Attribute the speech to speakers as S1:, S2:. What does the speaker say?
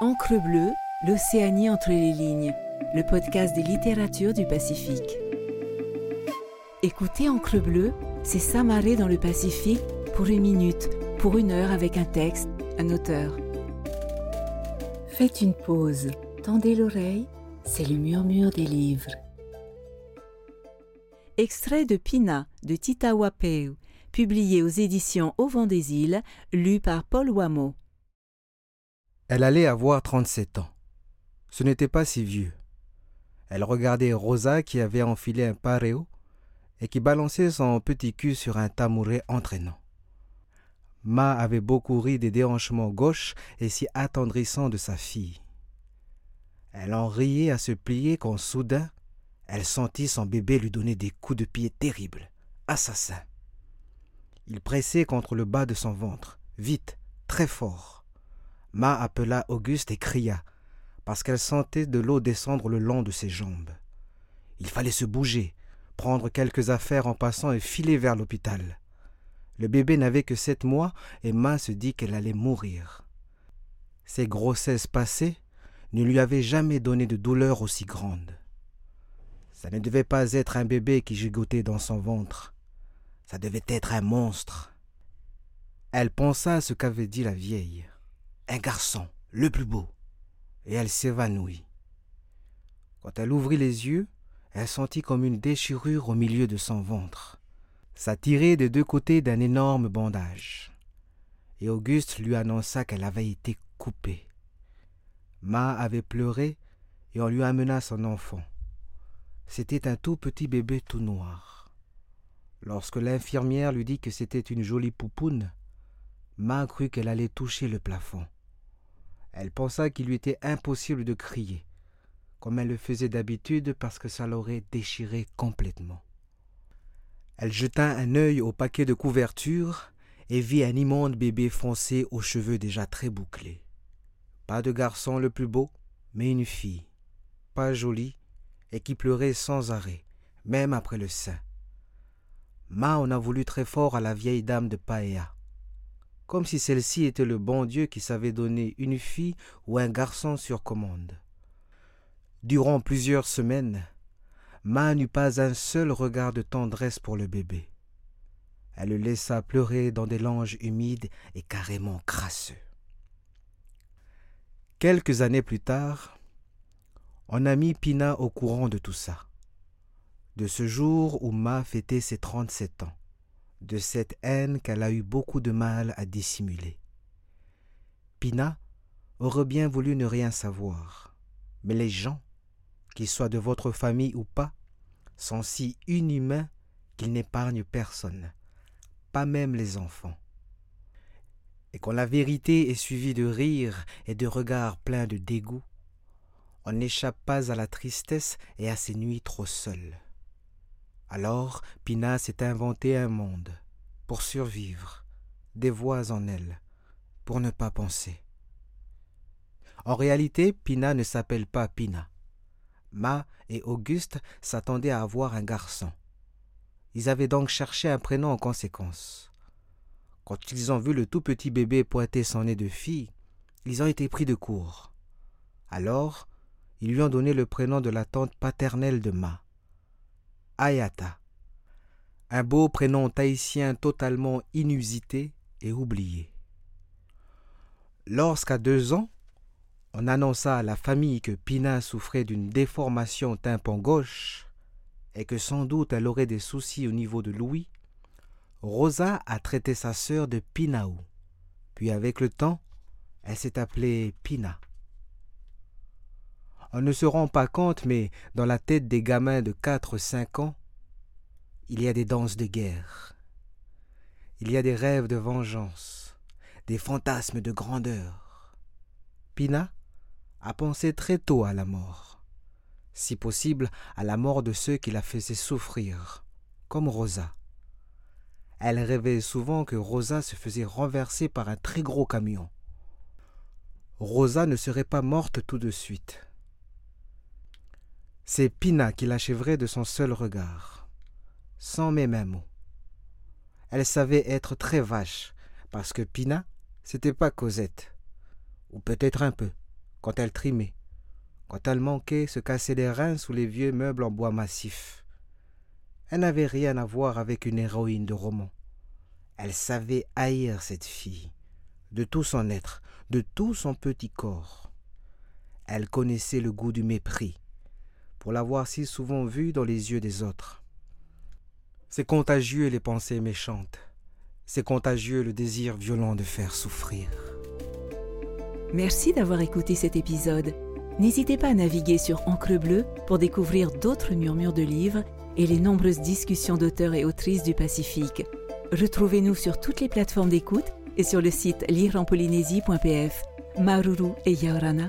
S1: Encre bleue, l'Océanie entre les lignes, le podcast des littératures du Pacifique. Écoutez Encre bleue, c'est s'amarrer dans le Pacifique pour une minute, pour une heure avec un texte, un auteur. Faites une pause, tendez l'oreille, c'est le murmure des livres. Extrait de Pina de Tita Wapeu, publié aux éditions Au vent des îles, lu par Paul Wameau.
S2: Elle allait avoir 37 ans. Ce n'était pas si vieux. Elle regardait Rosa qui avait enfilé un pareo et qui balançait son petit cul sur un tamouret entraînant. Ma avait beaucoup ri des déhanchements gauches et si attendrissants de sa fille. Elle en riait à se plier quand soudain, elle sentit son bébé lui donner des coups de pied terribles, assassins. Il pressait contre le bas de son ventre, vite, très fort. Ma appela Auguste et cria, parce qu'elle sentait de l'eau descendre le long de ses jambes. Il fallait se bouger, prendre quelques affaires en passant et filer vers l'hôpital. Le bébé n'avait que sept mois et Ma se dit qu'elle allait mourir. Ses grossesses passées ne lui avaient jamais donné de douleur aussi grande. Ça ne devait pas être un bébé qui gigotait dans son ventre. Ça devait être un monstre. Elle pensa à ce qu'avait dit la vieille un garçon, le plus beau, et elle s'évanouit. Quand elle ouvrit les yeux, elle sentit comme une déchirure au milieu de son ventre. Ça tirait des deux côtés d'un énorme bandage. Et Auguste lui annonça qu'elle avait été coupée. Ma avait pleuré et on lui amena son enfant. C'était un tout petit bébé tout noir. Lorsque l'infirmière lui dit que c'était une jolie poupoune, Ma crut qu'elle allait toucher le plafond. Elle pensa qu'il lui était impossible de crier, comme elle le faisait d'habitude parce que ça l'aurait déchiré complètement. Elle jeta un œil au paquet de couverture et vit un immonde bébé foncé aux cheveux déjà très bouclés. Pas de garçon le plus beau, mais une fille, pas jolie, et qui pleurait sans arrêt, même après le sein. Ma en a voulu très fort à la vieille dame de Paea comme si celle-ci était le bon Dieu qui savait donner une fille ou un garçon sur commande. Durant plusieurs semaines, Ma n'eut pas un seul regard de tendresse pour le bébé. Elle le laissa pleurer dans des langes humides et carrément crasseux. Quelques années plus tard, on a mis Pina au courant de tout ça. De ce jour où Ma fêtait ses trente-sept ans de cette haine qu'elle a eu beaucoup de mal à dissimuler. Pina aurait bien voulu ne rien savoir, mais les gens, qu'ils soient de votre famille ou pas, sont si inhumains qu'ils n'épargnent personne, pas même les enfants. Et quand la vérité est suivie de rires et de regards pleins de dégoût, on n'échappe pas à la tristesse et à ces nuits trop seules. Alors Pina s'est inventé un monde, pour survivre, des voix en elle, pour ne pas penser. En réalité, Pina ne s'appelle pas Pina. Ma et Auguste s'attendaient à avoir un garçon. Ils avaient donc cherché un prénom en conséquence. Quand ils ont vu le tout petit bébé pointer son nez de fille, ils ont été pris de court. Alors, ils lui ont donné le prénom de la tante paternelle de Ma, Ayata. Un beau prénom tahitien totalement inusité et oublié. Lorsqu'à deux ans, on annonça à la famille que Pina souffrait d'une déformation tympan gauche et que sans doute elle aurait des soucis au niveau de l'ouïe, Rosa a traité sa sœur de Pinaou. Puis avec le temps, elle s'est appelée Pina. On ne se rend pas compte, mais dans la tête des gamins de 4-5 ans, il y a des danses de guerre. Il y a des rêves de vengeance, des fantasmes de grandeur. Pina a pensé très tôt à la mort, si possible à la mort de ceux qui la faisaient souffrir, comme Rosa. Elle rêvait souvent que Rosa se faisait renverser par un très gros camion. Rosa ne serait pas morte tout de suite. C'est Pina qui l'achèverait de son seul regard, sans même un mot. Elle savait être très vache, parce que Pina, c'était pas Cosette, ou peut-être un peu, quand elle trimait, quand elle manquait se casser les reins sous les vieux meubles en bois massif. Elle n'avait rien à voir avec une héroïne de roman. Elle savait haïr cette fille, de tout son être, de tout son petit corps. Elle connaissait le goût du mépris, pour l'avoir si souvent vue dans les yeux des autres. C'est contagieux les pensées méchantes, c'est contagieux le désir violent de faire souffrir.
S1: Merci d'avoir écouté cet épisode. N'hésitez pas à naviguer sur Encre Bleue pour découvrir d'autres murmures de livres et les nombreuses discussions d'auteurs et autrices du Pacifique. Retrouvez-nous sur toutes les plateformes d'écoute et sur le site lireenpolynésie.pf. Maruru et Yaorana.